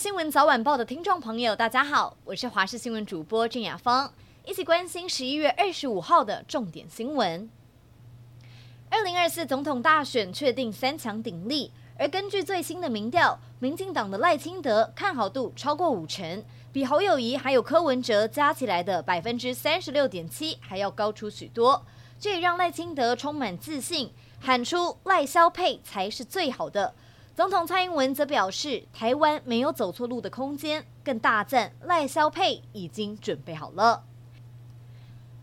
新闻早晚报的听众朋友，大家好，我是华视新闻主播郑雅芳，一起关心十一月二十五号的重点新闻。二零二四总统大选确定三强鼎立，而根据最新的民调，民进党的赖清德看好度超过五成，比侯友谊还有柯文哲加起来的百分之三十六点七还要高出许多。这也让赖清德充满自信，喊出赖萧配才是最好的。总统蔡英文则表示，台湾没有走错路的空间，更大赞赖萧佩已经准备好了。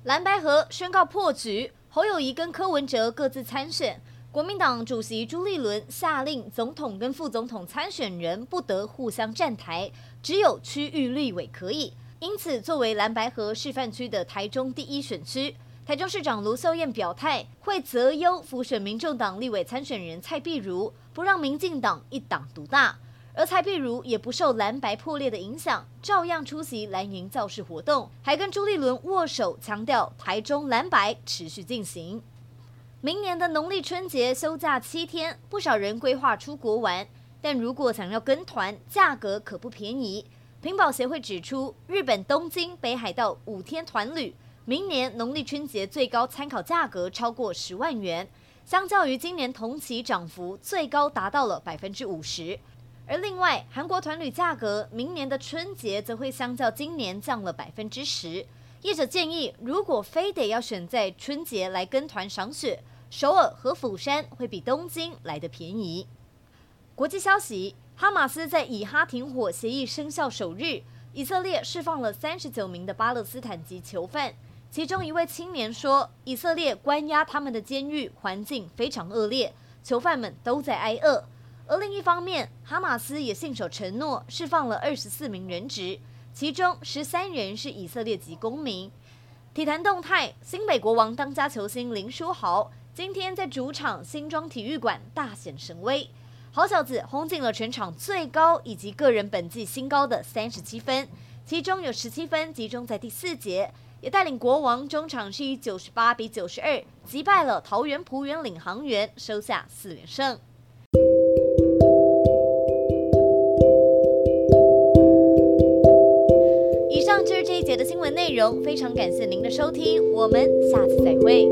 蓝白合宣告破局。侯友宜跟柯文哲各自参选，国民党主席朱立伦下令总统跟副总统参选人不得互相站台，只有区域立委可以。因此，作为蓝白合示范区的台中第一选区，台中市长卢秀燕表态会择优辅选民众党立委参选人蔡壁如，不让民进党一党独大。而蔡壁如也不受蓝白破裂的影响，照样出席蓝营造势活动，还跟朱立伦握手，强调台中蓝白持续进行。明年的农历春节休假七天，不少人规划出国玩，但如果想要跟团，价格可不便宜。品保协会指出，日本东京北海道五天团旅，明年农历春节最高参考价格超过十万元，相较于今年同期涨幅最高达到了百分之五十。而另外，韩国团旅价格明年的春节则会相较今年降了百分之十。业者建议，如果非得要选在春节来跟团赏雪，首尔和釜山会比东京来得便宜。国际消息：哈马斯在以哈停火协议生效首日，以色列释放了三十九名的巴勒斯坦籍囚犯，其中一位青年说，以色列关押他们的监狱环境非常恶劣，囚犯们都在挨饿。而另一方面，哈马斯也信守承诺，释放了二十四名人质，其中十三人是以色列籍公民。体坛动态：新北国王当家球星林书豪今天在主场新庄体育馆大显神威，好小子轰进了全场最高以及个人本季新高的三十七分，其中有十七分集中在第四节，也带领国王中场是以九十八比九十二击败了桃园璞园领航员，收下四连胜。以上就是这一节的新闻内容，非常感谢您的收听，我们下次再会。